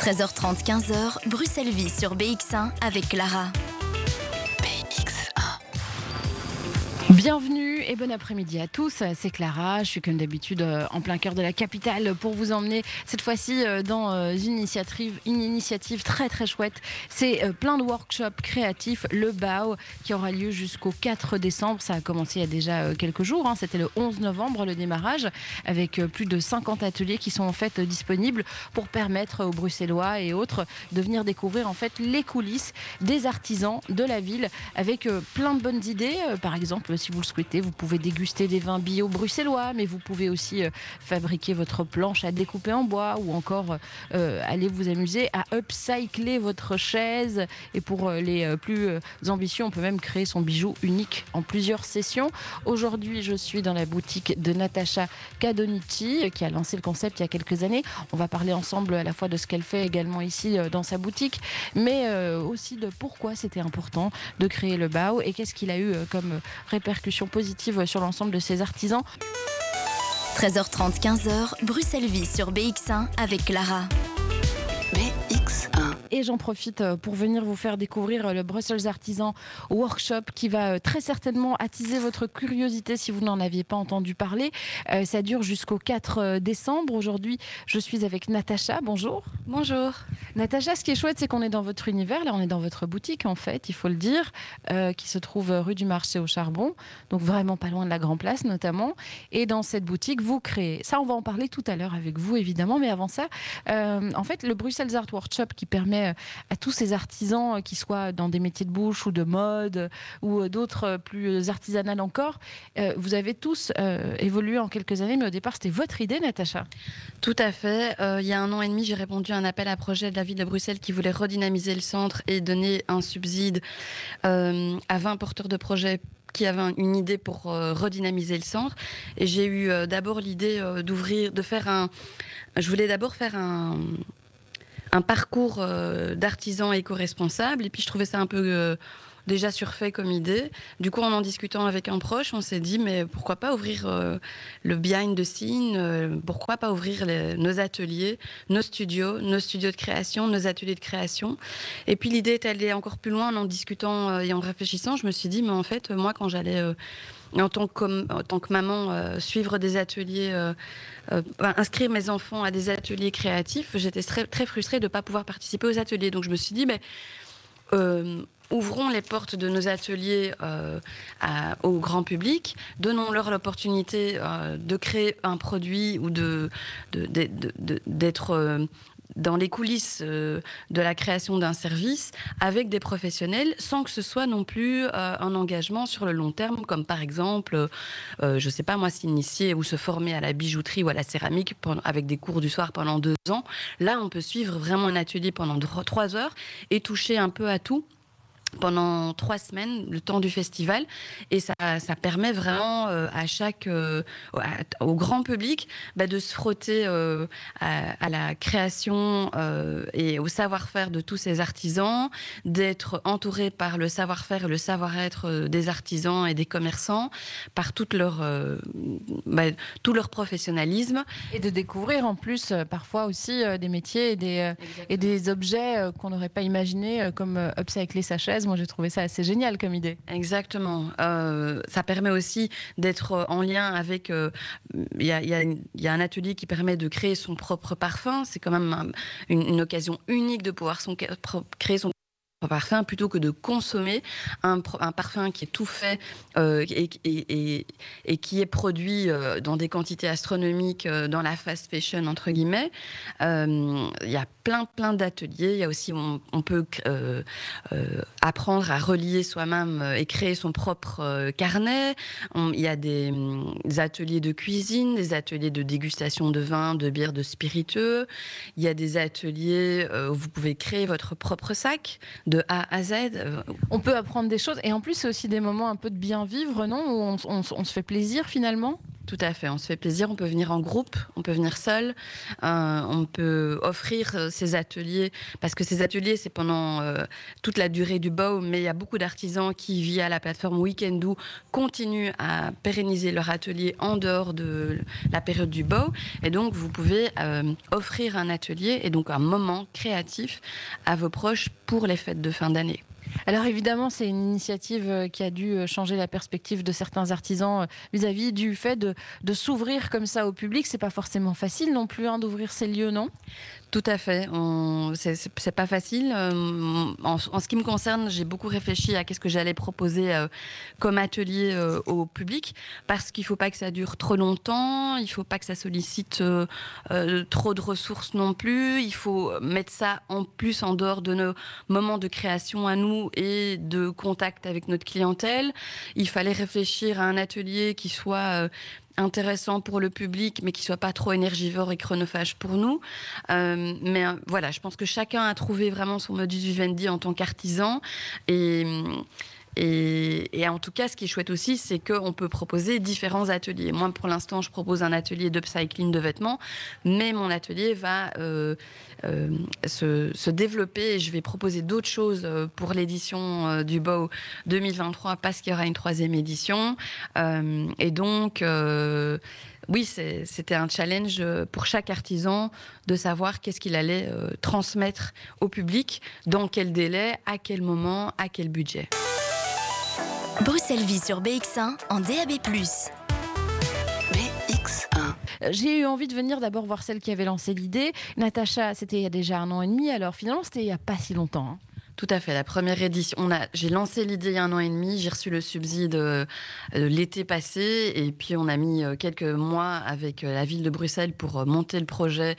13h30, 15h, Bruxelles Vie sur BX1 avec Clara. Bienvenue et bon après-midi à tous. C'est Clara. Je suis comme d'habitude euh, en plein cœur de la capitale pour vous emmener cette fois-ci euh, dans euh, une initiative, une initiative très très chouette. C'est plein de workshops créatifs, le BAO, qui aura lieu jusqu'au 4 décembre. Ça a commencé il y a déjà quelques jours. Hein. C'était le 11 novembre le démarrage, avec plus de 50 ateliers qui sont en fait disponibles pour permettre aux Bruxellois et autres de venir découvrir en fait les coulisses des artisans de la ville avec plein de bonnes idées. Par exemple, si vous le souhaitez, vous pouvez déguster des vins bio bruxellois, mais vous pouvez aussi euh, fabriquer votre planche à découper en bois ou encore euh, aller vous amuser à upcycler votre chaise. Et pour euh, les plus ambitieux, on peut même créer son bijou unique en plusieurs sessions. Aujourd'hui, je suis dans la boutique de Natacha Cadonici, qui a lancé le concept il y a quelques années. On va parler ensemble à la fois de ce qu'elle fait également ici dans sa boutique, mais aussi de pourquoi c'était important de créer le BAO et qu'est-ce qu'il a eu comme réponse répercussions positives sur l'ensemble de ces artisans. 13h30, 15h, Bruxelles Vie sur BX1 avec Clara. Et j'en profite euh, pour venir vous faire découvrir euh, le Brussels Artisan Workshop qui va euh, très certainement attiser votre curiosité si vous n'en aviez pas entendu parler. ça dure jusqu'au 4 décembre. Aujourd'hui, je suis avec Natacha. Bonjour. Bonjour. Natacha, ce qui est chouette, c'est qu'on est dans votre univers. Là, on est dans votre boutique, en fait, il faut le dire, qui se trouve rue du Marché au Charbon. Donc, vraiment pas loin de la Grand Place, notamment. Et dans cette boutique, vous créez. Ça, on va en parler tout à l'heure avec vous, évidemment. Mais avant ça, en fait, le Brussels Art Workshop qui permet euh, à tous ces artisans, euh, qui soient dans des métiers de bouche ou de mode euh, ou d'autres plus artisanales encore. Vous avez tous évolué en quelques années, mais au départ, c'était votre idée, Natacha? Tout à fait. il y a un an et demi, j'ai répondu à un appel à projet de la ville de Bruxelles qui voulait redynamiser le centre et donner un subside à 20 porteurs de projets qui avaient une idée pour redynamiser le centre. Et j'ai eu d'abord l'idée d'ouvrir, de faire un. Je voulais d'abord faire un, un parcours euh, d'artisan éco-responsable. Et puis je trouvais ça un peu euh, déjà surfait comme idée. Du coup, en en discutant avec un proche, on s'est dit, mais pourquoi pas ouvrir euh, le behind the scene Pourquoi pas ouvrir nos ateliers, nos studios, nos studios de création, nos ateliers de création Et puis l'idée est allée encore plus loin en en discutant et en réfléchissant. Je me suis dit, mais en fait, moi, quand j'allais en tant que, maman, euh, suivre des ateliers, euh, euh, inscrire mes enfants à des ateliers créatifs, j'étais très, frustrée de ne pas pouvoir participer aux ateliers. Donc je me suis dit, ouvrons les portes de nos ateliers au grand public, donnons-leur l'opportunité de créer un produit ou d'être dans les coulisses euh, de la création d'un service avec des professionnels sans que ce soit non plus euh, un engagement sur le long terme, comme par exemple, euh, je ne sais pas moi, s'initier ou se former à la bijouterie ou à la céramique avec des cours du soir pendant deux ans. Là, on peut suivre vraiment un atelier pendant trois heures et toucher un peu à tout pendant trois semaines, le temps du festival. Et ça, ça permet vraiment euh, à chaque, euh, au grand public bah, de se frotter euh, à, la création et au savoir-faire de tous ces artisans, d'être entouré par le savoir-faire et le savoir-être des artisans et des commerçants, par toute leur, bah, tout leur professionnalisme. Et de découvrir en plus parfois aussi des métiers et des, et des objets qu'on n'aurait pas imaginés, comme upcycler sa chaise moi, j'ai trouvé ça assez génial comme idée. Exactement. Euh, ça permet aussi d'être en lien avec. Euh, il y, a, un atelier qui permet de créer son propre parfum. C'est quand même une, occasion unique de pouvoir son, créer son parfum plutôt que de consommer un, parfum qui est tout fait euh, et, qui est produit euh, dans des quantités astronomiques euh, dans la fast fashion entre guillemets. Il y a plein plein d'ateliers. Il y a aussi on, peut apprendre à relier soi-même et créer son propre carnet. il y a des, des, ateliers de cuisine, des ateliers de dégustation de vin, de bière, de spiritueux. Il y a des ateliers où vous pouvez créer votre propre sac de A à Z. Euh, on peut apprendre des choses et en plus c'est aussi des moments un peu de bien vivre, non? Où on, se fait plaisir finalement? Tout à fait, on se fait plaisir, on peut venir en groupe, on peut venir seul, euh, on peut offrir euh, ces ateliers, parce que ces ateliers, c'est pendant euh, toute la durée du BOW, mais il y a beaucoup d'artisans qui, via la plateforme Weekendoo, continuent à pérenniser leur atelier en dehors de la période du BOW, et donc vous pouvez offrir un atelier et donc un moment créatif à vos proches pour les fêtes de fin d'année. Alors évidemment, c'est une initiative euh, qui a dû euh, changer la perspective de certains artisans euh, vis-à-vis du fait de, s'ouvrir comme ça au public. C'est pas forcément facile non plus hein, d'ouvrir ces lieux, non? Tout à fait. C'est pas facile. En, ce qui me concerne, j'ai beaucoup réfléchi à qu'est-ce que j'allais proposer comme atelier au public, parce qu'il faut pas que ça dure trop longtemps, il faut pas que ça sollicite trop de ressources non plus. Il faut mettre ça en plus en dehors de nos moments de création à nous et de contact avec notre clientèle. Il fallait réfléchir à un atelier qui soit euh, intéressant pour le public, mais qui soit pas trop énergivore et chronophage pour nous. Euh, mais euh, voilà, je pense que chacun a trouvé vraiment son modus vivendi en tant qu'artisan et et, en tout cas, ce qui est chouette aussi, c'est qu'on peut proposer différents ateliers. Moi, pour l'instant, je propose un atelier d'upcycling de vêtements, mais mon atelier va euh, euh, se, développer et je vais proposer d'autres choses euh, pour l'édition du BOW 2023 parce qu'il y aura une troisième édition. et donc, oui, c'était un challenge pour chaque artisan de savoir qu'est-ce qu'il allait transmettre au public, dans quel délai, à quel moment, à quel budget. Bruxelles vit sur BX1 en DAB+. BX1. J'ai eu envie de venir d'abord voir celle qui avait lancé l'idée. Natacha, c'était il y a déjà un an et demi, alors finalement c'était il n'y a pas si longtemps. Hein. Tout à fait. La première édition, j'ai lancé l'idée il y a un an et demi. J'ai reçu le subside euh, l'été passé, et puis on a mis euh, quelques mois avec euh, la ville de Bruxelles pour monter le projet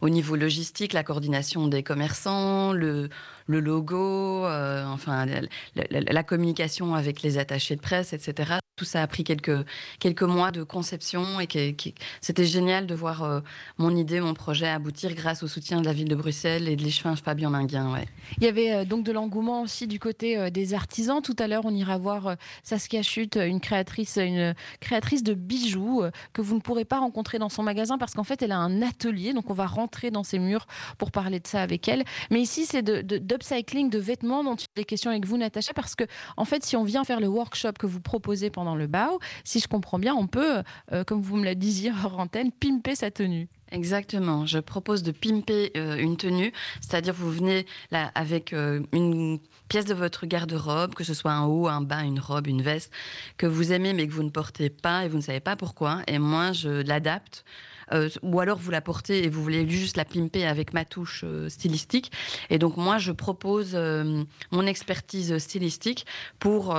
au niveau logistique, la coordination des commerçants, le, logo, enfin la, communication avec les attachés de presse, etc. Tout ça a pris quelques, quelques mois de conception et c'était génial de voir euh, mon idée, mon projet aboutir grâce au soutien de la ville de Bruxelles et de l'échevin Fabien Minguin. Ouais. Il y avait euh, donc de l'engouement aussi du côté euh, des artisans. Tout à l'heure, on ira voir Saskia Chute, une créatrice, une créatrice de bijoux que vous ne pourrez pas rencontrer dans son magasin parce qu'en fait, elle a un atelier. Donc, on va rentrer dans ses murs pour parler de ça avec elle. Mais ici, c'est d'upcycling de, de vêtements dont il est question avec vous, Natacha, parce que en fait, si on vient faire le workshop que vous proposez pendant dans le BAO, si je comprends bien, on peut, euh, comme vous me le disiez hors antenne, pimper sa tenue. Exactement. Je propose de pimper euh, une tenue, c'est-à-dire vous venez là avec euh, une pièce de votre garde-robe, que ce soit un haut, un bas, une robe, une veste, que vous aimez mais que vous ne portez pas et vous ne savez pas pourquoi. Et moi, je l'adapte euh, ou alors vous la portez et vous voulez juste la pimper avec ma touche euh, stylistique. Et donc moi, je propose euh, mon expertise stylistique pour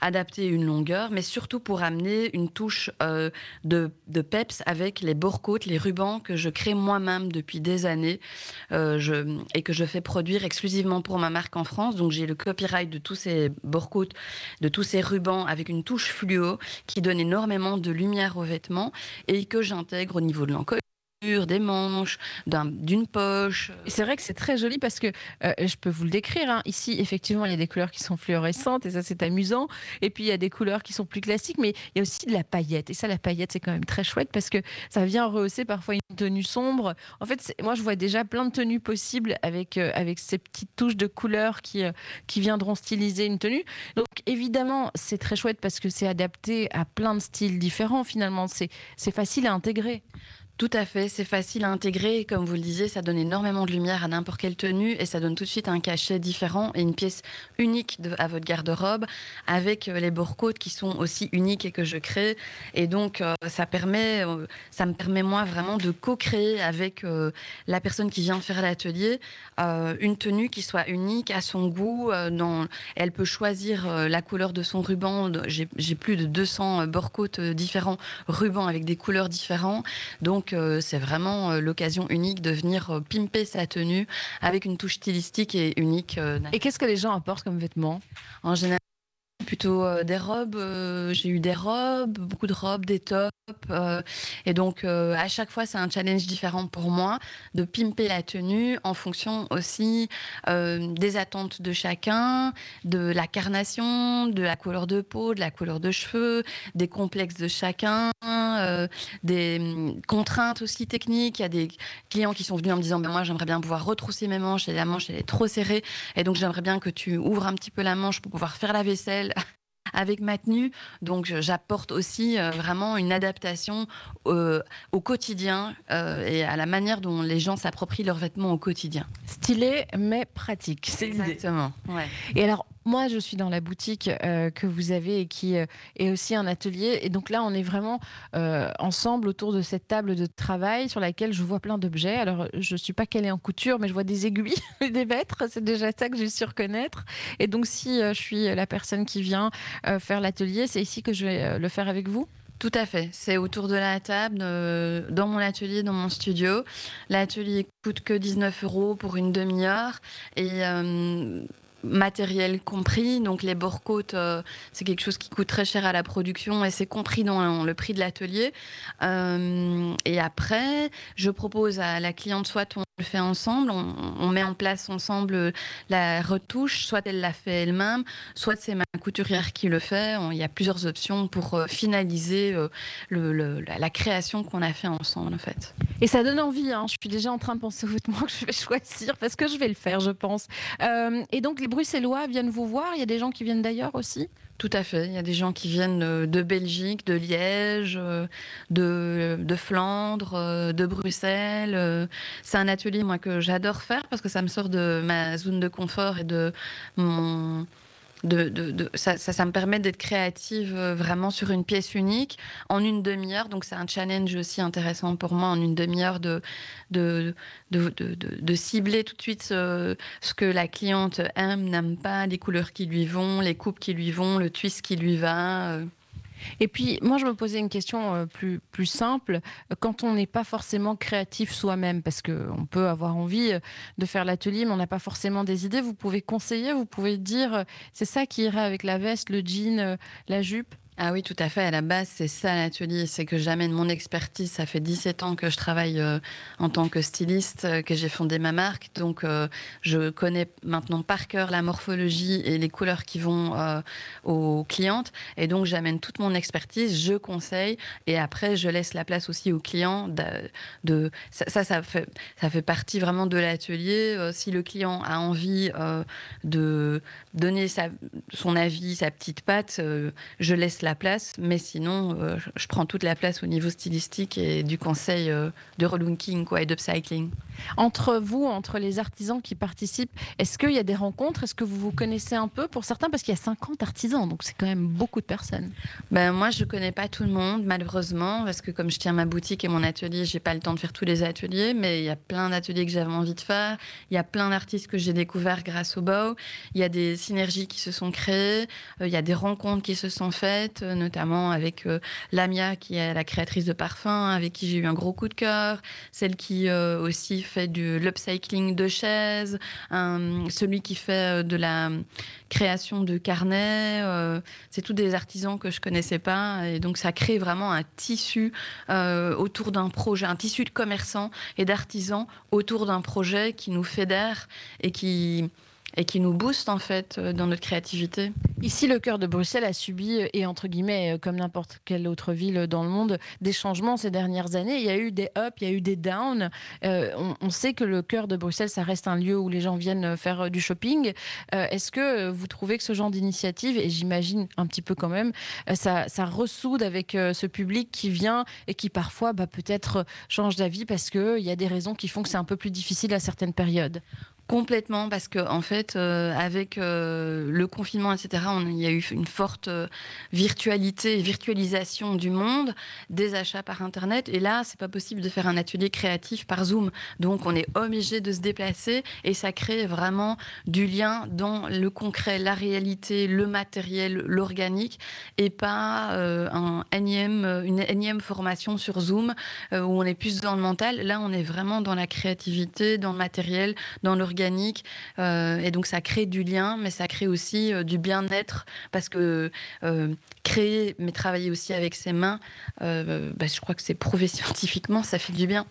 adapter une longueur, mais surtout pour amener une touche de, peps avec les borcotes, les rubans que je crée moi-même depuis des années et que je fais produire exclusivement pour ma marque en France. Donc j'ai le copyright de tous ces borcotes, de tous ces rubans avec une touche fluo qui donne énormément de lumière aux vêtements et que j'intègre au niveau de l'encoche des manches, d'une poche. C'est vrai que c'est très joli parce que euh, je peux vous le décrire. Hein. Ici, effectivement, il y a des couleurs qui sont fluorescentes et ça, c'est amusant. Et puis, il y a des couleurs qui sont plus classiques, mais il y a aussi de la paillette. Et ça, la paillette, c'est quand même très chouette parce que ça vient rehausser parfois une tenue sombre. En fait, moi, je vois déjà plein de tenues possibles avec, euh, avec ces petites touches de couleurs qui, euh, qui viendront styliser une tenue. Donc, évidemment, c'est très chouette parce que c'est adapté à plein de styles différents. Finalement, c'est facile à intégrer. Tout à fait, c'est facile à intégrer. Comme vous le disiez, ça donne énormément de lumière à n'importe quelle tenue et ça donne tout de suite un cachet différent et une pièce unique à votre garde-robe avec euh, les borcotes qui sont aussi uniques et que je crée. Et donc, euh, ça, permet, euh, ça me permet moi vraiment de co-créer avec la personne qui vient faire l'atelier une tenue qui soit unique à son goût. Elle peut choisir la couleur de son ruban. J'ai plus de 200 borcotes différents, rubans avec des couleurs différentes. Donc, c'est vraiment euh, l'occasion unique de venir euh, pimper sa tenue avec une touche stylistique et unique. Euh, et qu'est-ce que les gens apportent comme vêtements? En général, plutôt des robes. j'ai eu des robes, beaucoup de robes, des tops. et donc, à chaque fois, c'est un challenge différent pour moi de pimper la tenue en fonction aussi des attentes de chacun, de la carnation, de la couleur de peau, de la couleur de cheveux, des complexes de chacun, des hum, contraintes aussi techniques. Il y a des clients qui sont venus en me disant Moi, j'aimerais bien pouvoir retrousser mes manches et la manche, elle est trop serrée. Et donc, j'aimerais bien que tu ouvres un petit peu la manche pour pouvoir faire la vaisselle avec ma tenue. Donc j'apporte aussi euh, vraiment une adaptation euh, au quotidien euh, et à la manière dont les gens s'approprient leurs vêtements au quotidien. Stylé mais pratique, c'est Exactement. Ouais. Et alors moi, je suis dans la boutique que vous avez et qui est aussi un atelier. Et donc là, on est vraiment ensemble autour de cette table de travail sur laquelle je vois plein d'objets. Alors, je ne suis pas calée en couture, mais je vois des aiguilles et des mètres. C'est déjà ça que j'ai su reconnaître. Et donc, si je suis la personne qui vient euh, faire l'atelier. C'est ici que je vais euh, le faire avec vous tout à fait. C'est autour de la table, euh, dans mon atelier, dans mon studio. L'atelier coûte que 19 euros pour une demi-heure. Et matériel compris. Donc les bord c'est quelque chose qui coûte très cher à la production et c'est compris dans le prix de l'atelier. et après, je propose à la cliente soit on le fait ensemble, on, met en place ensemble la retouche, soit elle l'a fait elle-même, soit c'est ma couturière qui le fait. il y a plusieurs options pour euh, finaliser euh, la, création qu'on a fait ensemble en fait. Et ça donne envie, hein. je suis déjà en train de penser aux vêtements que je vais choisir parce que je vais le faire je pense. Euh, et donc les Bruxellois viennent vous voir, il y a des gens qui viennent d'ailleurs aussi? Tout à fait. Il y a des gens qui viennent euh, de Belgique, de Liège, euh, de, Flandre, euh, de Bruxelles. C'est un atelier moi que j'adore faire parce que ça me sort de ma zone de confort et de mon de, ça, ça, me permet d'être créative euh, vraiment sur une pièce unique en une demi-heure. Donc c'est un challenge aussi intéressant pour moi en une demi-heure de, de, de, cibler tout de suite ce, ce, que la cliente aime, n'aime pas, les couleurs qui lui vont, les coupes qui lui vont, le twist qui lui va. Et puis, moi, je me posais une question euh, plus, plus simple. Quand on n'est pas forcément créatif soi-même, parce qu'on peut avoir envie euh, de faire l'atelier, mais on n'a pas forcément des idées, vous pouvez conseiller, vous pouvez dire, euh, c'est ça qui irait avec la veste, le jean, la jupe? Ah oui, tout à fait. À la base, c'est ça l'atelier, c'est que j'amène mon expertise. Ça fait 17 ans que je travaille euh, en tant que styliste, euh, que j'ai fondé ma marque. Donc, euh, je connais maintenant par cœur la morphologie et les couleurs qui vont aux clientes. Et donc, j'amène toute mon expertise, je conseille. Et après, je laisse la place aussi aux clients. De, ça, ça, fait, ça fait partie vraiment de l'atelier. si le client a envie de donner son avis, sa petite patte, je laisse la place, mais sinon, euh, je prends toute la place au niveau stylistique et du conseil euh, de relooking quoi, et d'upcycling. Entre vous, entre les artisans qui participent, est-ce qu'il y a des rencontres? Est-ce que vous vous connaissez un peu? Pour certains Parce qu'il y a 50 artisans, donc c'est quand même beaucoup de personnes. Ben, moi, je ne connais pas tout le monde, malheureusement, parce que comme je tiens ma boutique et mon atelier, j'ai pas le temps de faire tous les ateliers, mais il y a plein d'ateliers que j'avais envie de faire. Il y a plein d'artistes que j'ai découverts grâce au BOW. Il y a des synergies qui se sont créées. Euh, il y a des rencontres qui se sont faites, euh, notamment avec euh, Lamia, qui est la créatrice de parfums, avec qui j'ai eu un gros coup de cœur. Celle qui aussi fait du l'upcycling de chaises, celui qui fait euh, de la création de carnets. Euh, c'est tous des artisans que je connaissais pas et donc ça crée vraiment un tissu euh, autour d'un projet, un tissu de commerçants et d'artisans autour d'un projet qui nous fédère et qui et qui nous booste en fait euh, dans notre créativité. Ici, le cœur de Bruxelles a subi, euh, et entre guillemets, euh, comme n'importe quelle autre ville dans le monde, des changements ces dernières années. Il y a eu des ups, il y a eu des downs. on, sait que le cœur de Bruxelles, ça reste un lieu où les gens viennent faire du shopping. Est-ce que vous trouvez que ce genre d'initiative, et j'imagine un petit peu quand même, ça, ressoude avec ce public qui vient et qui parfois bah, peut-être change d'avis parce qu'il y a des raisons qui font que c'est un peu plus difficile à certaines périodes? Complètement, parce que en fait, euh, avec euh, le confinement, etc., il y a eu une forte euh, virtualité virtualisation du monde, des achats par Internet. Et là, c'est pas possible de faire un atelier créatif par Zoom. Donc, on est obligé de se déplacer et ça crée vraiment du lien dans le concret, la réalité, le matériel, l'organique, et pas un énième, une énième formation sur Zoom où on est plus dans le mental. Là, on est vraiment dans la créativité, dans le matériel, dans l'organique organique. et donc, ça crée du lien, mais ça crée aussi du bien-être parce que créer, mais travailler aussi avec ses mains, bah, je crois que c'est prouvé scientifiquement, ça fait du bien.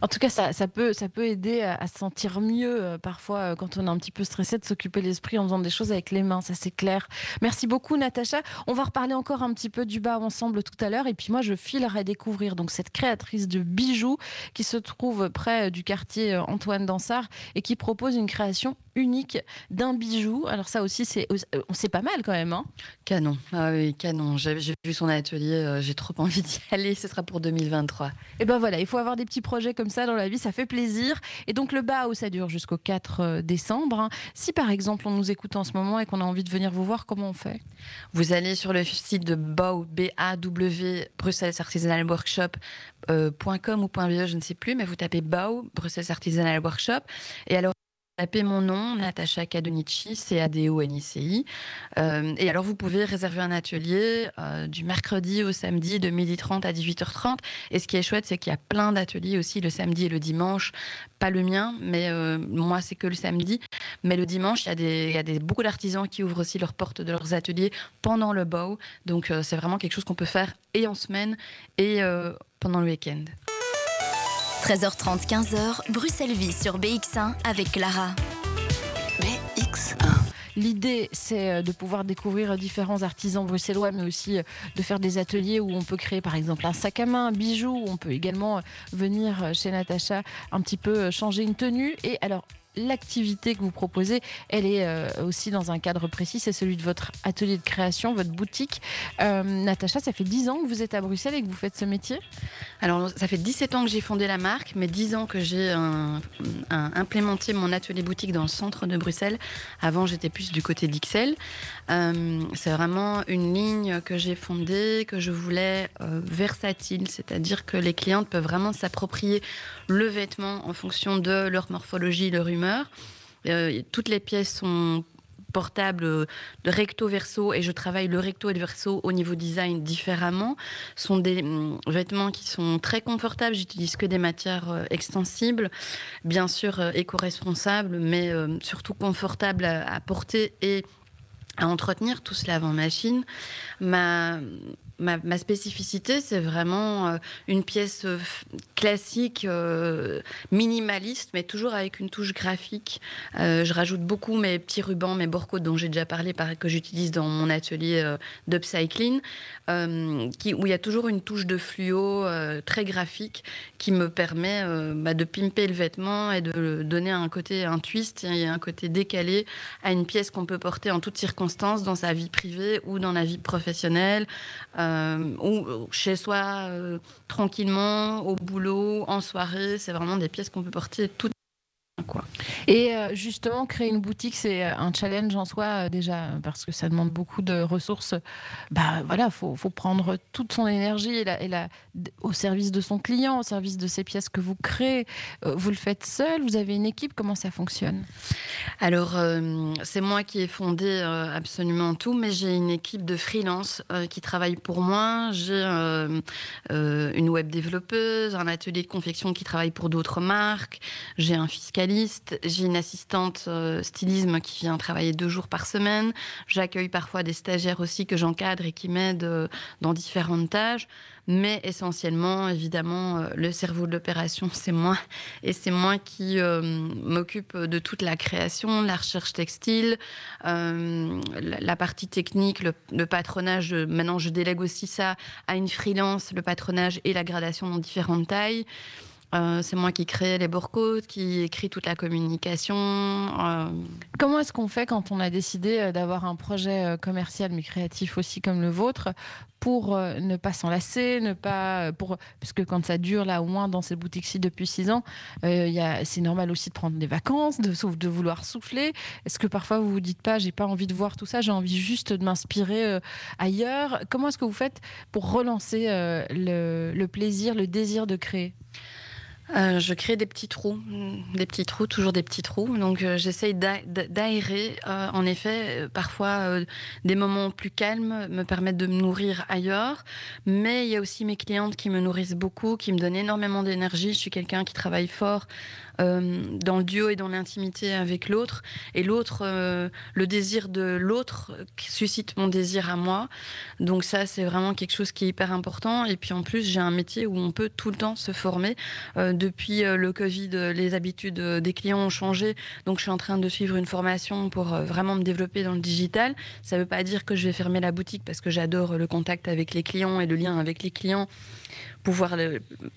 En tout cas, ça, ça, peut, ça peut aider à, se sentir mieux parfois quand on est un petit peu stressé de s'occuper l'esprit en faisant des choses avec les mains, ça c'est clair. Merci beaucoup Natacha. On va reparler encore un petit peu du bas ensemble tout à l'heure et puis moi je filerai découvrir donc cette créatrice de bijoux qui se trouve près du quartier Antoine Dansard et qui propose une création unique d'un bijou. Alors ça aussi, c'est c'est pas mal quand même. Hein canon, ah oui, canon. J'ai vu son atelier, euh, j'ai trop envie d'y aller. Ce sera pour 2023. Et ben voilà, il faut avoir des petits projets comme ça dans la vie, ça fait plaisir. Et donc le BAO, ça dure jusqu'au 4 euh, décembre. Hein. Si par exemple on nous écoute en ce moment et qu'on a envie de venir vous voir, comment on fait? Vous allez sur le site de BAW, B-A-W, Bruxelles Artisanal Workshop. Euh, .com ou .be, je ne sais plus, mais vous tapez BAO, Bruxelles Artisanal Workshop. Et alors, Tapez mon nom, Natacha Kadonici, C-A-D-O-N-I-C-I. Euh, et alors, vous pouvez réserver un atelier euh, du mercredi au samedi de 12h30 à 18h30. Et ce qui est chouette, c'est qu'il y a plein d'ateliers aussi le samedi et le dimanche. Pas le mien, mais euh, moi, c'est que le samedi. Mais le dimanche, il y a, des, y a des, beaucoup d'artisans qui ouvrent aussi leurs portes de leurs ateliers pendant le bow. Donc, c'est vraiment quelque chose qu'on peut faire et en semaine et pendant le week-end. 13h30, 15h, Bruxelles Vie sur BX1 avec Clara. BX1. L'idée, c'est euh, de pouvoir découvrir différents artisans bruxellois, mais aussi euh, de faire des ateliers où on peut créer par exemple un sac à main, un bijou. On peut également euh, venir chez Natacha un petit peu changer une tenue. Et alors, l'activité que vous proposez, elle est euh, aussi dans un cadre précis, c'est celui de votre atelier de création, votre boutique. Euh, Natacha, ça fait 10 ans que vous êtes à Bruxelles et que vous faites ce métier? Alors, ça fait 17 ans que j'ai fondé la marque, mais 10 ans que j'ai implémenté mon atelier boutique dans le centre de Bruxelles. Avant, j'étais plus du côté d'Ixelles. Euh, c'est vraiment une ligne que j'ai fondée, que je voulais versatile, c'est-à-dire que les clientes peuvent vraiment s'approprier le vêtement en fonction de leur morphologie, leur Euh, toutes les pièces sont portables de recto verso et je travaille le recto et le verso au niveau design différemment. Ce sont des hum, vêtements qui sont très confortables. J'utilise que des matières euh, extensibles, bien sûr euh, éco-responsables, mais surtout confortables à, porter et à entretenir. Tout cela avant machine. Ma ma, spécificité, c'est vraiment euh, une pièce euh, classique, euh, minimaliste, mais toujours avec une touche graphique. je rajoute beaucoup mes petits rubans, mes borcos dont j'ai déjà parlé, que j'utilise dans mon atelier d'upcycling, qui, où il y a toujours une touche de fluo très graphique qui me permet bah, de pimper le vêtement et de donner un côté, un twist et un côté décalé à une pièce qu'on peut porter en toutes circonstances dans sa vie privée ou dans la vie professionnelle. Ou chez soi, euh, tranquillement, au boulot, en soirée. C'est vraiment des pièces qu'on peut porter toutes Quoi. Et euh, justement, créer une boutique, c'est un challenge en soi déjà, parce que ça demande beaucoup de ressources. Bah voilà, faut, faut prendre toute son énergie et la, et la, au service de son client, au service de ces pièces que vous créez. vous le faites seul Vous avez une équipe Comment ça fonctionne? Alors, euh, c'est moi qui ai fondé euh, absolument tout, mais j'ai une équipe de freelance euh, qui travaille pour moi. J'ai une web développeuse, un atelier de confection qui travaille pour d'autres marques. J'ai un j'ai une assistante stylisme qui vient travailler deux jours par semaine. J'accueille parfois des stagiaires aussi que j'encadre et qui m'aident dans différentes tâches mais essentiellement, évidemment, euh, le cerveau de l'opération, c'est moi. Et c'est moi qui euh, m'occupe de toute la création, la recherche textile, euh, la, partie technique, le, patronage. Maintenant, je délègue aussi ça à une freelance, le patronage et la gradation dans différentes tailles. C'est moi qui crée les borcodes, qui écrit toute la communication. Comment est-ce qu'on fait quand on a décidé d'avoir un projet commercial mais créatif aussi comme le vôtre pour euh, ne pas s'enlacer, ne pas euh, pour parce que quand ça dure là au moins dans cette boutique-ci depuis six ans, euh, c'est normal aussi de prendre des vacances, de, de vouloir souffler. Est-ce que parfois vous vous dites pas, j'ai pas envie de voir tout ça, j'ai envie juste de m'inspirer ailleurs? Comment est-ce que vous faites pour relancer le plaisir, le désir de créer? Euh, je crée des petits trous, mm, des petits trous, toujours des petits trous. Donc euh, j'essaye d'aérer. Euh, en effet, parfois des moments plus calmes me permettent de me nourrir ailleurs. Mais il y a aussi mes clientes qui me nourrissent beaucoup, qui me donnent énormément d'énergie. Je suis quelqu'un qui travaille fort dans le duo et dans l'intimité avec l'autre. Et l'autre, le désir de l'autre suscite mon désir à moi. Donc ça, c'est vraiment quelque chose qui est hyper important. Et puis en plus, j'ai un métier où on peut tout le temps se former. depuis le Covid, les habitudes des clients ont changé. Donc je suis en train de suivre une formation pour vraiment me développer dans le digital. Ça ne veut pas dire que je vais fermer la boutique parce que j'adore le contact avec les clients et le lien avec les clients. Pouvoir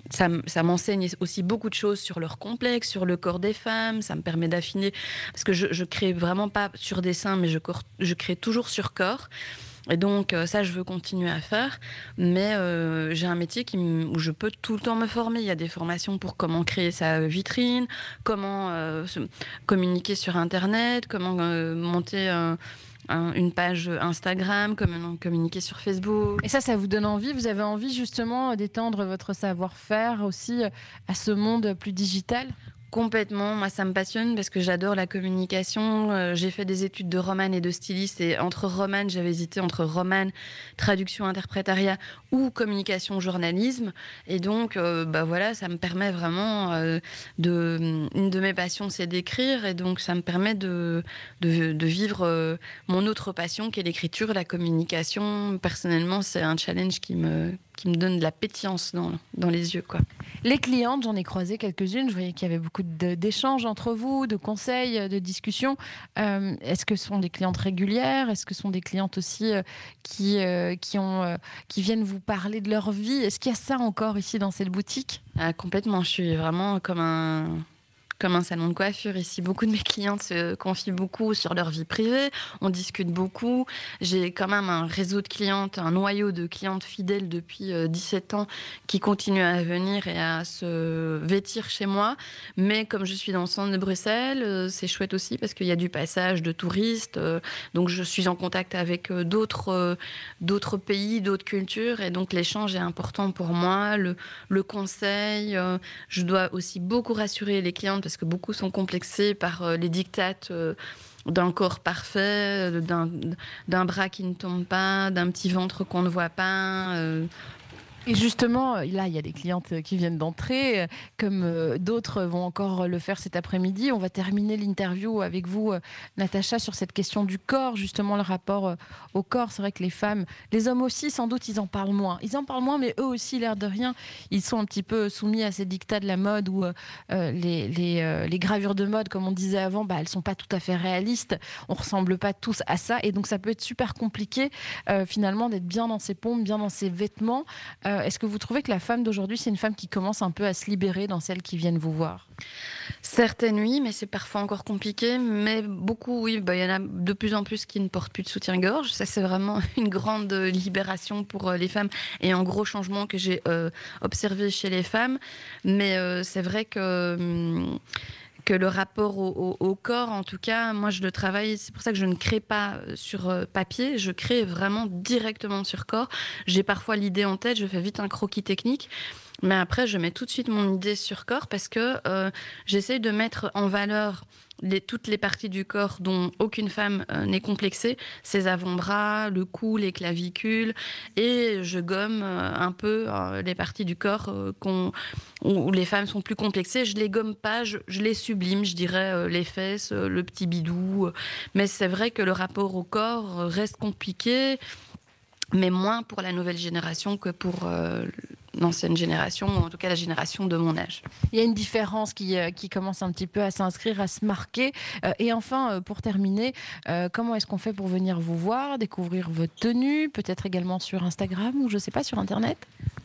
ça, ça m'enseigne aussi beaucoup de choses sur leur complexe, sur le corps des femmes. Ça me permet d'affiner parce que je, je crée vraiment pas sur dessin, mais je, je crée toujours sur corps. Et donc euh, ça, je veux continuer à faire, mais euh, j'ai un métier qui, où je peux tout le temps me former. Il y a des formations pour comment créer sa vitrine, comment euh, communiquer sur Internet, comment monter une page Instagram, comment communiquer sur Facebook. Et ça, ça vous donne envie? Vous avez envie justement d'étendre votre savoir-faire aussi à ce monde plus digital? Complètement, moi ça me passionne parce que j'adore la communication. Euh, j'ai fait des études de romane et de styliste et entre romane, j'avais hésité entre romane, traduction, interprétariat ou communication, journalisme. Et donc, euh, bah voilà, ça me permet vraiment euh, de. Une de mes passions, c'est d'écrire et donc ça me permet de, de, vivre mon autre passion qui est l'écriture, la communication. Personnellement, c'est un challenge qui me, qui me donne de la pétillance dans, dans les yeux. Quoi. Les clientes, j'en ai croisé quelques-unes. Je voyais qu'il y avait beaucoup d'échanges entre vous, de conseils, de discussions. Euh, est-ce que ce sont des clientes régulières? Est-ce que ce sont des clientes aussi euh, qui, euh, qui, ont, qui viennent vous parler de leur vie? Est-ce qu'il y a ça encore ici dans cette boutique? Ah, Complètement. Je suis vraiment comme un comme un salon de coiffure ici. Beaucoup de mes clientes se confient beaucoup sur leur vie privée. On discute beaucoup. J'ai quand même un réseau de clientes, un noyau de clientes fidèles depuis 17 euh, ans qui continuent à venir et à se vêtir chez moi. Mais comme je suis dans le centre de Bruxelles, euh, c'est chouette aussi parce qu'il y a du passage de touristes. Euh, donc je suis en contact avec d'autres d'autres pays, d'autres cultures. Et donc l'échange est important pour moi. Le, le conseil, je dois aussi beaucoup rassurer les clientes parce que beaucoup sont complexés par euh, les dictates euh, d'un corps parfait, d'un bras qui ne tombe pas, d'un petit ventre qu'on ne voit pas. Euh, et justement, là, il y a des clientes qui viennent d'entrer, comme euh, d'autres vont encore le faire cet après-midi. On va terminer l'interview avec vous, euh, Natacha, sur cette question du corps, justement le rapport euh, au corps. C'est vrai que les femmes, les hommes aussi, sans doute, ils en parlent moins. Ils en parlent moins, mais eux aussi, l'air de rien, ils sont un petit peu soumis à ces dictats de la mode où les, gravures de mode, comme on disait avant, bah, elles sont pas tout à fait réalistes. On ressemble pas tous à ça, et donc ça peut être super compliqué finalement d'être bien dans ses pompes, bien dans ses vêtements. Euh, est-ce que vous trouvez que la femme d'aujourd'hui, c'est une femme qui commence un peu à se libérer dans celles qui viennent vous voir? Certaines, oui, mais c'est parfois encore compliqué. Mais beaucoup, oui, bah, il y en a de plus en plus qui ne portent plus de soutien-gorge. Ça, c'est vraiment une grande libération pour euh, les femmes et un gros changement que j'ai euh, observé chez les femmes. Mais c'est vrai que. Hum, que le rapport au, corps, en tout cas, moi je le travaille, c'est pour ça que je ne crée pas euh, sur euh, papier, je crée vraiment directement sur corps. J'ai parfois l'idée en tête, je fais vite un croquis technique. Mais après, je mets tout de suite mon idée sur corps parce que euh, j'essaye de mettre en valeur toutes les parties du corps dont aucune femme euh, n'est complexée, ses avant-bras, le cou, les clavicules, et je gomme euh, un peu euh, les parties du corps où les femmes sont plus complexées. Je les gomme pas, je, les sublime, je dirais les fesses, le petit bidou. Mais c'est vrai que le rapport au corps reste compliqué, mais moins pour la nouvelle génération que pour l'ancienne génération, ou en tout cas la génération de mon âge. Il y a une différence qui, euh, qui commence un petit peu à s'inscrire, à se marquer. Euh, et enfin, euh, pour terminer, comment est-ce qu'on fait pour venir vous voir, découvrir votre tenue, peut-être également sur Instagram ou je ne sais pas, sur Internet?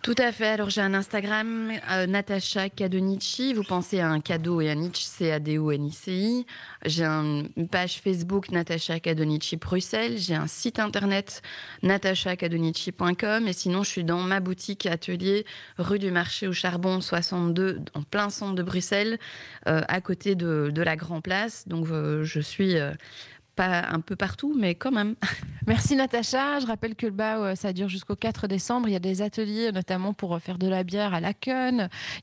Tout à fait. Alors j'ai un Instagram, Natacha Kadonici. Vous pensez à un cadeau et un niche, c a d o n i c i J'ai une page Facebook Natacha Kadonici Bruxelles. J'ai un site internet natachakadonici.com. Et sinon, je suis dans ma boutique atelier rue du Marché au Charbon 62, en plein centre de Bruxelles, euh, à côté de, la Grand Place. Donc euh, je suis euh, pas un peu partout, mais quand même. Merci Natacha. Je rappelle que le bas, ça dure jusqu'au 4 décembre. Il y a des ateliers, notamment pour faire de la bière à la queue.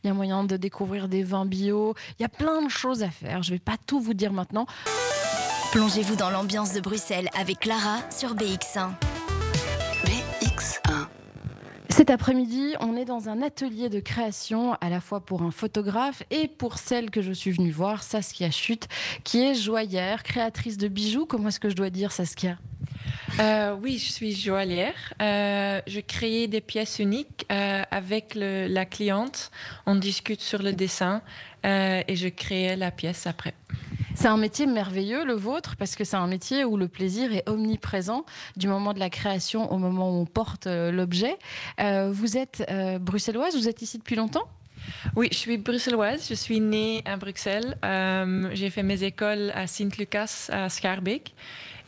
Il y a moyen de découvrir des vins bio. Il y a plein de choses à faire. Je ne vais pas tout vous dire maintenant. Plongez-vous dans l'ambiance de Bruxelles avec Clara sur BX1. Cet après-midi, on est dans un atelier de création à la fois pour un photographe et pour celle que je suis venue voir, Saskia Chute, qui est joaillère, créatrice de bijoux. Comment est-ce que je dois dire, Saskia? Euh, oui, je suis joaillière. Euh, je crée des pièces uniques euh, avec la cliente. On discute sur le dessin et je crée la pièce après. C'est un métier merveilleux, le vôtre, parce que c'est un métier où le plaisir est omniprésent du moment de la création au moment où on porte l'objet. vous êtes bruxelloise, vous êtes ici depuis longtemps? Oui, je suis bruxelloise. Je suis née à Bruxelles. j'ai fait mes écoles à Sint-Lucas, à Schaerbeek.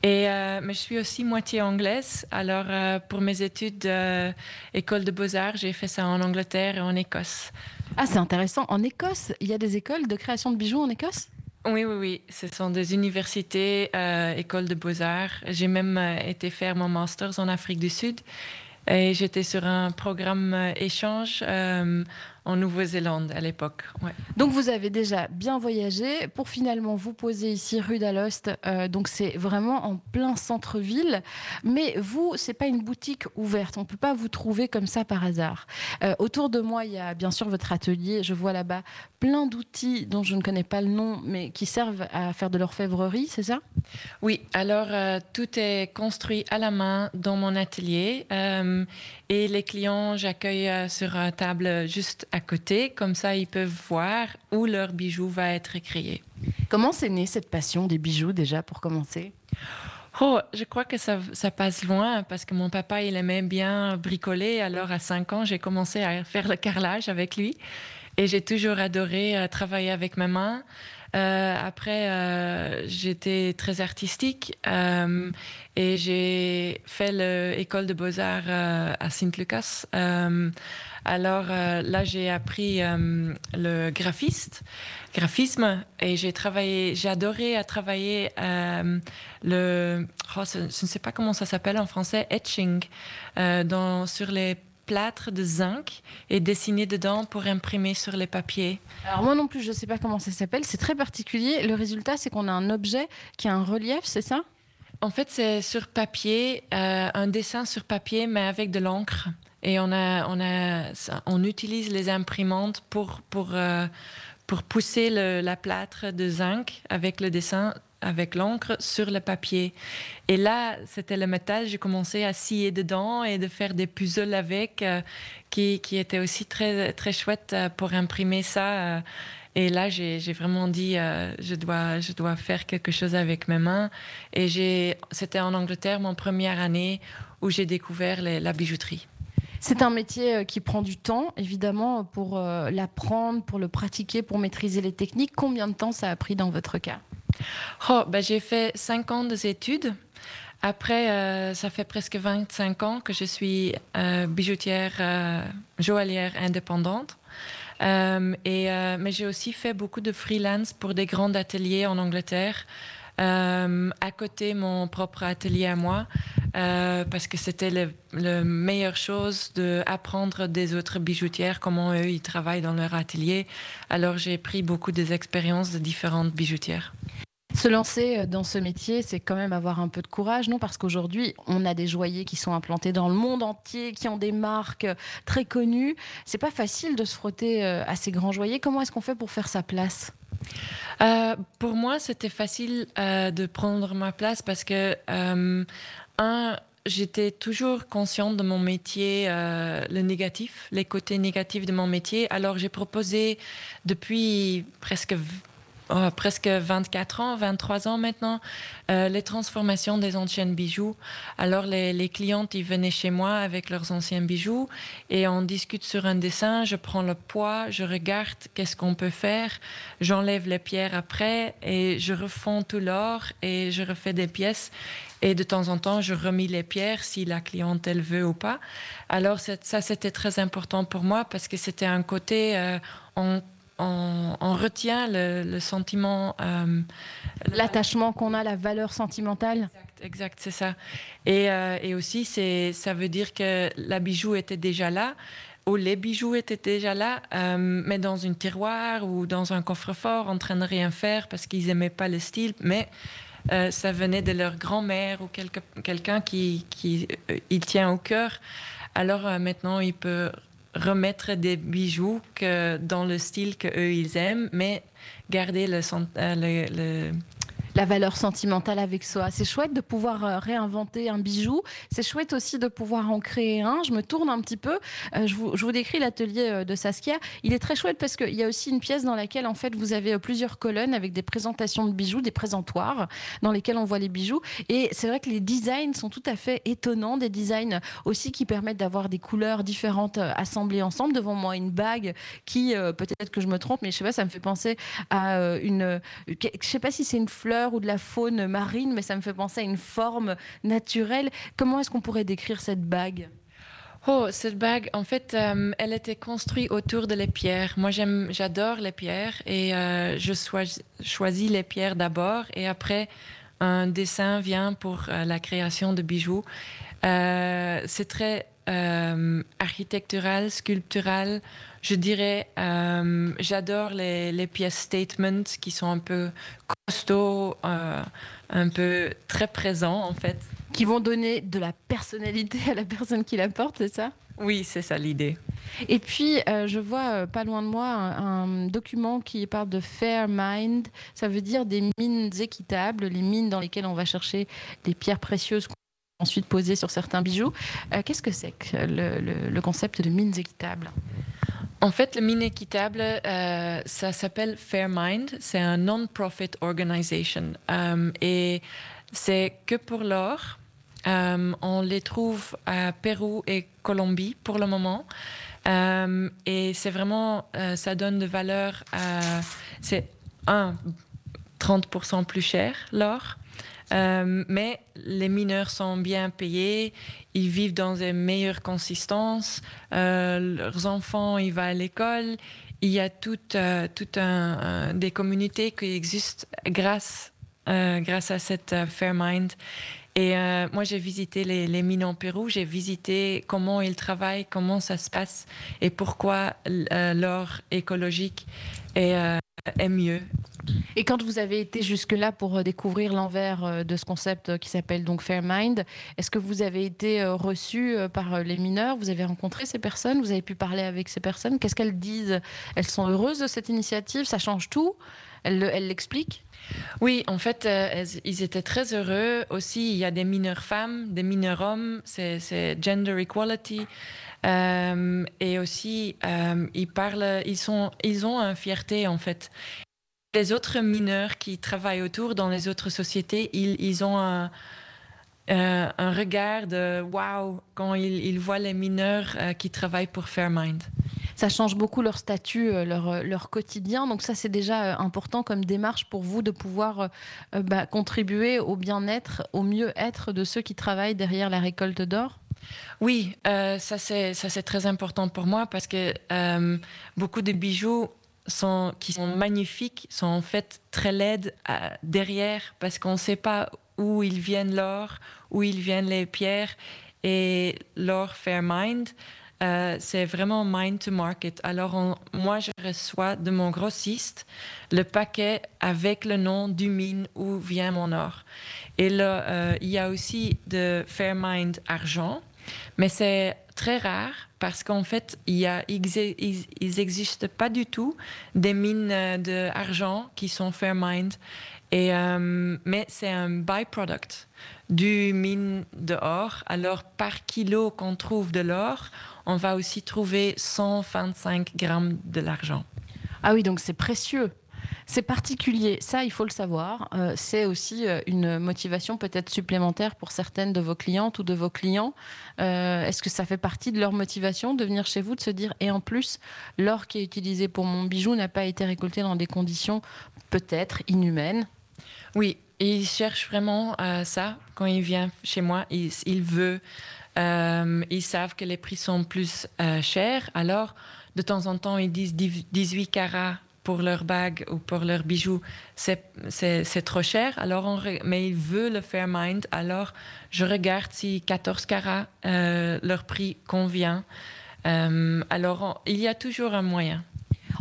Et, euh, mais je suis aussi moitié anglaise. Alors, euh, pour mes études euh, école de beaux-arts, j'ai fait ça en Angleterre et en Écosse. Ah, c'est intéressant. En Écosse, il y a des écoles de création de bijoux en Écosse? Oui, oui, oui. Ce sont des universités, écoles de beaux-arts. J'ai même été faire mon master en Afrique du Sud. Et j'étais sur un programme échange en Nouvelle-Zélande à l'époque. Donc vous avez déjà bien voyagé pour finalement vous poser ici rue d'Alost. Euh, donc c'est vraiment en plein centre-ville. Mais vous, c'est pas une boutique ouverte. On peut pas vous trouver comme ça par hasard. Euh, autour de moi, il y a bien sûr votre atelier. Je vois là-bas plein d'outils dont je ne connais pas le nom, mais qui servent à faire de l'orfèvrerie, c'est ça? Oui. Alors euh, tout est construit à la main dans mon atelier. Et les clients, j'accueille sur une table juste à côté, comme ça ils peuvent voir où leur bijou va être créé. Comment c'est né cette passion des bijoux déjà pour commencer? Oh, je crois que ça, ça, passe loin parce que mon papa, il aimait bien bricoler. Alors, à 5 ans, j'ai commencé à faire le carrelage avec lui. Et j'ai toujours adoré euh, travailler avec ma main. Euh, après, euh, j'étais très artistique euh, et j'ai fait l'école de beaux-arts à Saint-Lucas. alors là, j'ai appris le graphiste, graphisme et j'ai travaillé, j'ai adoré à travailler le, oh, je ne sais pas comment ça s'appelle en français, etching, dans, sur les plâtre de zinc et dessiner dedans pour imprimer sur les papiers. Alors moi non plus, je ne sais pas comment ça s'appelle. C'est très particulier. Le résultat, c'est qu'on a un objet qui a un relief, c'est ça? En fait, c'est sur papier, euh, un dessin sur papier, mais avec de l'encre. Et on, a, on, a, on utilise les imprimantes pour, pour, euh, pour pousser le, la plâtre de zinc avec le dessin avec l'encre sur le papier. Et là, c'était le métal, j'ai commencé à scier dedans et de faire des puzzles avec, euh, qui, qui étaient aussi très, très chouettes euh, pour imprimer ça. Euh. et là, j'ai vraiment dit, je, dois, je dois faire quelque chose avec mes mains. Et c'était en Angleterre, mon première année, où j'ai découvert la bijouterie. C'est un métier qui prend du temps, évidemment, pour l'apprendre, pour le pratiquer, pour maîtriser les techniques. Combien de temps ça a pris dans votre cas? Oh, ben, J'ai fait 5 ans d'études. Après, euh, ça fait presque 25 ans que je suis euh, bijoutière, euh, joaillière indépendante. mais j'ai aussi fait beaucoup de freelance pour des grands ateliers en Angleterre. à côté mon propre atelier à moi, parce que c'était la meilleure chose d'apprendre des autres bijoutières comment eux ils travaillent dans leur atelier. Alors j'ai pris beaucoup des expériences de différentes bijoutières. Se lancer euh, dans ce métier, c'est quand même avoir un peu de courage, non? Parce qu'aujourd'hui, on a des joailliers qui sont implantés dans le monde entier, qui ont des marques euh, très connues. C'est pas facile de se frotter euh, à ces grands joailliers. Comment est-ce qu'on fait pour faire sa place? Pour moi, c'était facile de prendre ma place parce que, un, j'étais toujours consciente de mon métier, le négatif, les côtés négatifs de mon métier. Alors j'ai proposé depuis presque oh, presque 24 ans, 23 ans maintenant, euh, les transformations des anciens bijoux. Alors les, clientes, ils venaient chez moi avec leurs anciens bijoux et on discute sur un dessin, je prends le poids, je regarde qu'est-ce qu'on peut faire, j'enlève les pierres après et je refonds tout l'or et je refais des pièces. Et de temps en temps, je remis les pierres si la clientèle veut ou pas. Alors ça, c'était très important pour moi parce que c'était un côté, euh, retient le, sentiment. Euh, L'attachement qu'on a, la valeur sentimentale. Exact, c'est ça. Et, euh, et aussi, ça veut dire que la bijou était déjà là ou les bijoux étaient déjà là, euh, mais dans une tiroir ou dans un coffre-fort, en train de rien faire parce qu'ils n'aimaient pas le style, mais ça venait de leur grand-mère ou quelqu'un qui, qui il tient au cœur. Alors maintenant, il peut remettre des bijoux que, dans le style qu'eux, ils aiment, mais garder le, le la valeur sentimentale avec soi. C'est chouette de pouvoir euh, réinventer un bijou. C'est chouette aussi de pouvoir en créer un. Je me tourne un petit peu. Euh, je, vous, décris l'atelier euh, de Saskia. Il est très chouette parce qu'il y a aussi une pièce dans laquelle en fait vous avez plusieurs colonnes avec des présentations de bijoux, des présentoirs dans lesquels on voit les bijoux. Et c'est vrai que les designs sont tout à fait étonnants, des designs aussi qui permettent d'avoir des couleurs différentes assemblées ensemble. Devant moi, une bague qui, peut-être que je me trompe, mais je sais pas, ça me fait penser à une, je sais pas si c'est une fleur ou de la faune marine, mais ça me fait penser à une forme naturelle. Comment est-ce qu'on pourrait décrire cette bague? Oh, cette bague, en fait, euh, elle était construite autour de les pierres. Moi, j'adore les pierres et euh, je choisis les pierres d'abord et après, un dessin vient pour euh, la création de bijoux. c'est très architectural, sculptural. Je dirais, j'adore les, les, pièces statement qui sont un peu costauds, euh, un peu très présents en fait. Qui vont donner de la personnalité à la personne qui la porte, c'est ça? Oui, c'est ça l'idée. Et puis, euh, je vois euh, pas loin de moi un, document qui parle de Fair Mind. Ça veut dire des mines équitables, les mines dans lesquelles on va chercher des pierres précieuses ensuite posées sur certains bijoux. Qu'est-ce que c'est que le concept de mines équitables? En fait, le mine équitable, euh, ça s'appelle Fairmind. C'est un non-profit organization. Euh, et c'est que pour l'or. Euh, on les trouve à Pérou et Colombie pour le moment. et c'est vraiment, ça donne de valeur à. C'est un, 30% plus cher, l'or. Euh, mais les mineurs sont bien payés, ils vivent dans des meilleures consistances, euh, leurs enfants, ils vont à l'école. Il y a toutes euh, un, des communautés qui existent grâce, grâce à cette Fairmind. Et moi, j'ai visité les, les, mines en Pérou, j'ai visité comment ils travaillent, comment ça se passe et pourquoi l'or écologique est, est mieux. Et quand vous avez été jusque-là pour euh, découvrir l'envers euh, de ce concept euh, qui s'appelle donc Fairmind, est-ce que vous avez été reçu par les mineurs? Vous avez rencontré ces personnes? Vous avez pu parler avec ces personnes? Qu'est-ce qu'elles disent? Elles sont heureuses de cette initiative? Ça change tout? Elles l'expliquent? Oui, en fait, ils étaient très heureux. Aussi, il y a des mineurs femmes, des mineurs hommes, c'est gender equality. et aussi, ils parlent, ils, sont, ils ont une fierté, en fait les autres mineurs qui travaillent autour dans les autres sociétés, ils, ont un, euh, un, regard de waouh quand ils, voient les mineurs euh, qui travaillent pour Fairmind. Ça change beaucoup leur statut, euh, leur, leur quotidien. Donc ça, c'est déjà important comme démarche pour vous de pouvoir bah, contribuer au bien-être, au mieux-être de ceux qui travaillent derrière la récolte d'or. Oui, ça c'est très important pour moi parce que beaucoup de bijoux sont, qui sont magnifiques sont en fait très laides euh, derrière parce qu'on ne sait pas où ils viennent l'or, où ils viennent les pierres. Et l'or Fairmind, euh, c'est vraiment mind to market. Alors, moi, je reçois de mon grossiste le paquet avec le nom du mine où vient mon or. Et là, euh, il y a aussi de Fairmind argent, mais c'est très rare parce qu'en fait, il n'existe pas du tout des mines d'argent qui sont Fairmind. Et, euh, mais c'est un byproduct du mine d'or. Alors, par kilo qu'on trouve de l'or, on va aussi trouver 125 grammes de l'argent. Ah oui, donc c'est précieux. C'est particulier, ça il faut le savoir. Euh, c'est aussi euh, une motivation peut-être supplémentaire pour certaines de vos clientes ou de vos clients. Euh, est-ce que ça fait partie de leur motivation de venir chez vous, de se dire et en plus l'or qui est utilisé pour mon bijou n'a pas été récolté dans des conditions peut-être inhumaines? Oui, ils cherchent vraiment ça quand ils viennent chez moi. Veulent, ils savent que les prix sont plus chers. Alors de temps en temps ils disent 18 carats pour leur bague ou pour leurs bijoux, c'est trop cher. Alors on, mais ils veulent le faire mind. Alors je regarde si 14 carats, euh, leur prix convient. Euh, alors il y a toujours un moyen.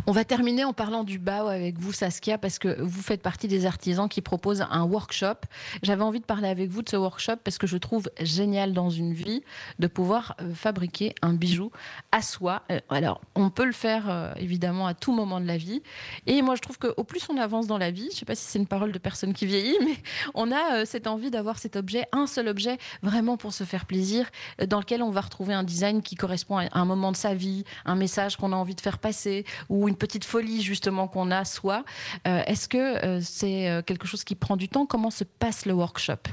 On va terminer en parlant du BAO avec vous, Saskia, parce que vous faites partie des artisans qui proposent un workshop. J'avais envie de parler avec vous de ce workshop parce que je trouve génial dans une vie de pouvoir euh, fabriquer un bijou à soi. Euh, alors, on peut le faire euh, évidemment à tout moment de la vie. Et moi, je trouve qu'au plus on avance dans la vie, je ne sais pas si c'est une parole de personne qui vieillit, mais on a cette envie d'avoir cet objet, un seul objet, vraiment pour se faire plaisir, dans lequel on va retrouver un design qui correspond à un moment de sa vie, un message qu'on a envie de faire passer ou une petite folie justement qu'on a soi. Euh, est-ce que euh, c'est euh, quelque chose qui prend du temps? Comment se passe le workshop?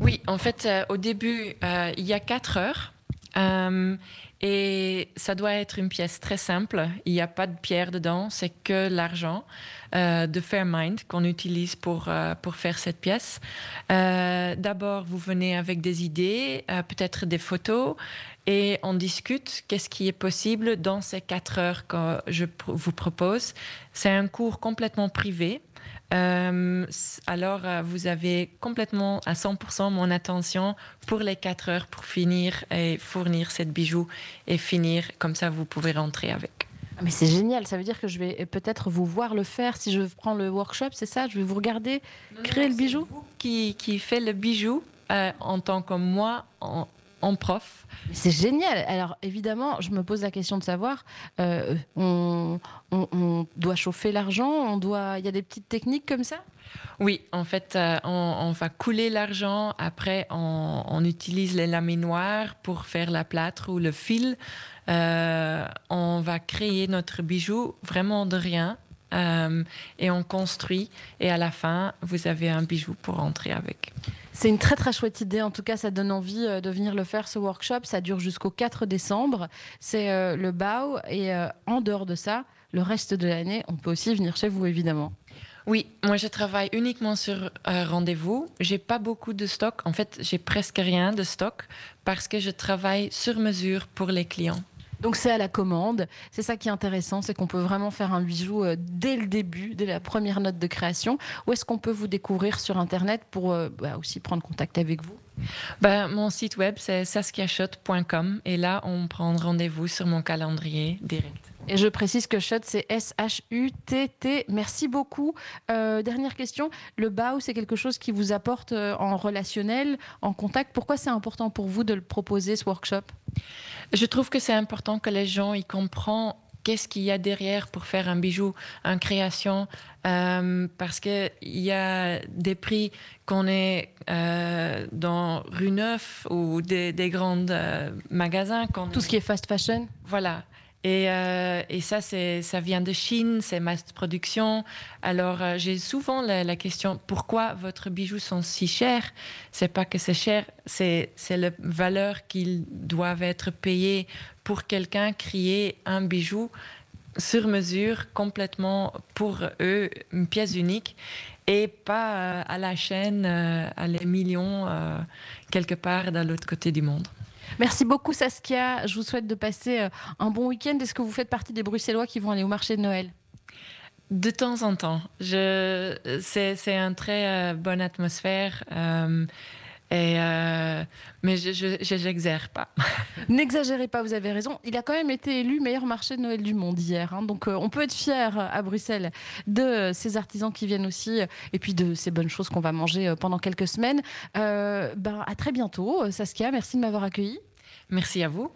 Oui, en fait, au début, il y a quatre heures. Et ça doit être une pièce très simple. Il n'y a pas de pierre dedans, c'est que l'argent de Fairmind qu'on utilise pour, pour faire cette pièce. D'abord, vous venez avec des idées, peut-être des photos, et on discute qu'est-ce qui est possible dans ces quatre heures que je vous propose. C'est un cours complètement privé. Euh, alors, euh, vous avez complètement à 100% mon attention pour les quatre heures pour finir et fournir cette bijou et finir. Comme ça, vous pouvez rentrer avec. Ah, mais c'est génial, ça veut dire que je vais peut-être vous voir le faire si je prends le workshop, c'est ça? Je vais vous regarder créer le bijou? qui, qui fait le bijou euh, en tant que moi, en, en prof. C'est génial. Alors évidemment, je me pose la question de savoir, euh, on, doit chauffer l'argent, on doit, il y a des petites techniques comme ça? Oui, en fait, euh, on, va couler l'argent. Après, on, utilise les laminoirs pour faire la plâtre ou le fil. Euh, on va créer notre bijou vraiment de rien. et on construit. Et à la fin, vous avez un bijou pour rentrer avec. C'est une très très chouette idée. En tout cas, ça donne envie euh, de venir le faire, ce workshop. Ça dure jusqu'au 4 décembre. C'est euh, le BAO. Et euh, en dehors de ça, le reste de l'année, on peut aussi venir chez vous, évidemment. Oui, moi je travaille uniquement sur rendez-vous. J'ai pas beaucoup de stock. En fait, j'ai presque rien de stock parce que je travaille sur mesure pour les clients. Donc c'est à la commande. C'est ça qui est intéressant, c'est qu'on peut vraiment faire un bijou euh, dès le début, dès la première note de création. Où est-ce qu'on peut vous découvrir sur Internet pour euh, bah, aussi prendre contact avec vous? Ben, Mon site web, c'est saskiashot.com. Et là, on prend rendez-vous sur mon calendrier direct. Et je précise que Shut, c'est S-H-U-T-T. Merci beaucoup. Euh, dernière question. Le BAO, c'est quelque chose qui vous apporte en relationnel, en contact. Pourquoi c'est important pour vous de le proposer, ce workshop? Je trouve que c'est important que les gens y comprennent qu'est-ce qu'il y a derrière pour faire un bijou, une création, euh, parce qu'il y a des prix qu'on est euh, dans rue Neuf ou des, grands euh, magasins. Tout ce qui est fast fashion Voilà. Et, euh, et, ça, ça vient de Chine, c'est mass production. Alors, euh, j'ai souvent la, question pourquoi votre bijoux sont si chers? C'est pas que c'est cher, c'est la valeur qu'ils doivent être payés pour quelqu'un créer un bijou sur mesure, complètement pour eux, une pièce unique, et pas euh, à la chaîne, à les millions, quelque part dans l'autre côté du monde. Merci beaucoup Saskia. Je vous souhaite de passer euh, un bon week-end. Est-ce que vous faites partie des Bruxellois qui vont aller au marché de Noël? De temps en temps. C'est une très euh, bonne atmosphère. Euh, et mais je n'exagère pas. N'exagérez pas, vous avez raison. Il a quand même été élu meilleur marché de Noël du monde hier. Hein. donc on peut être fier à Bruxelles de ces artisans qui viennent aussi et puis de ces bonnes choses qu'on va manger pendant quelques semaines. ben, à très bientôt, Saskia. Merci de m'avoir accueilli. Merci à vous.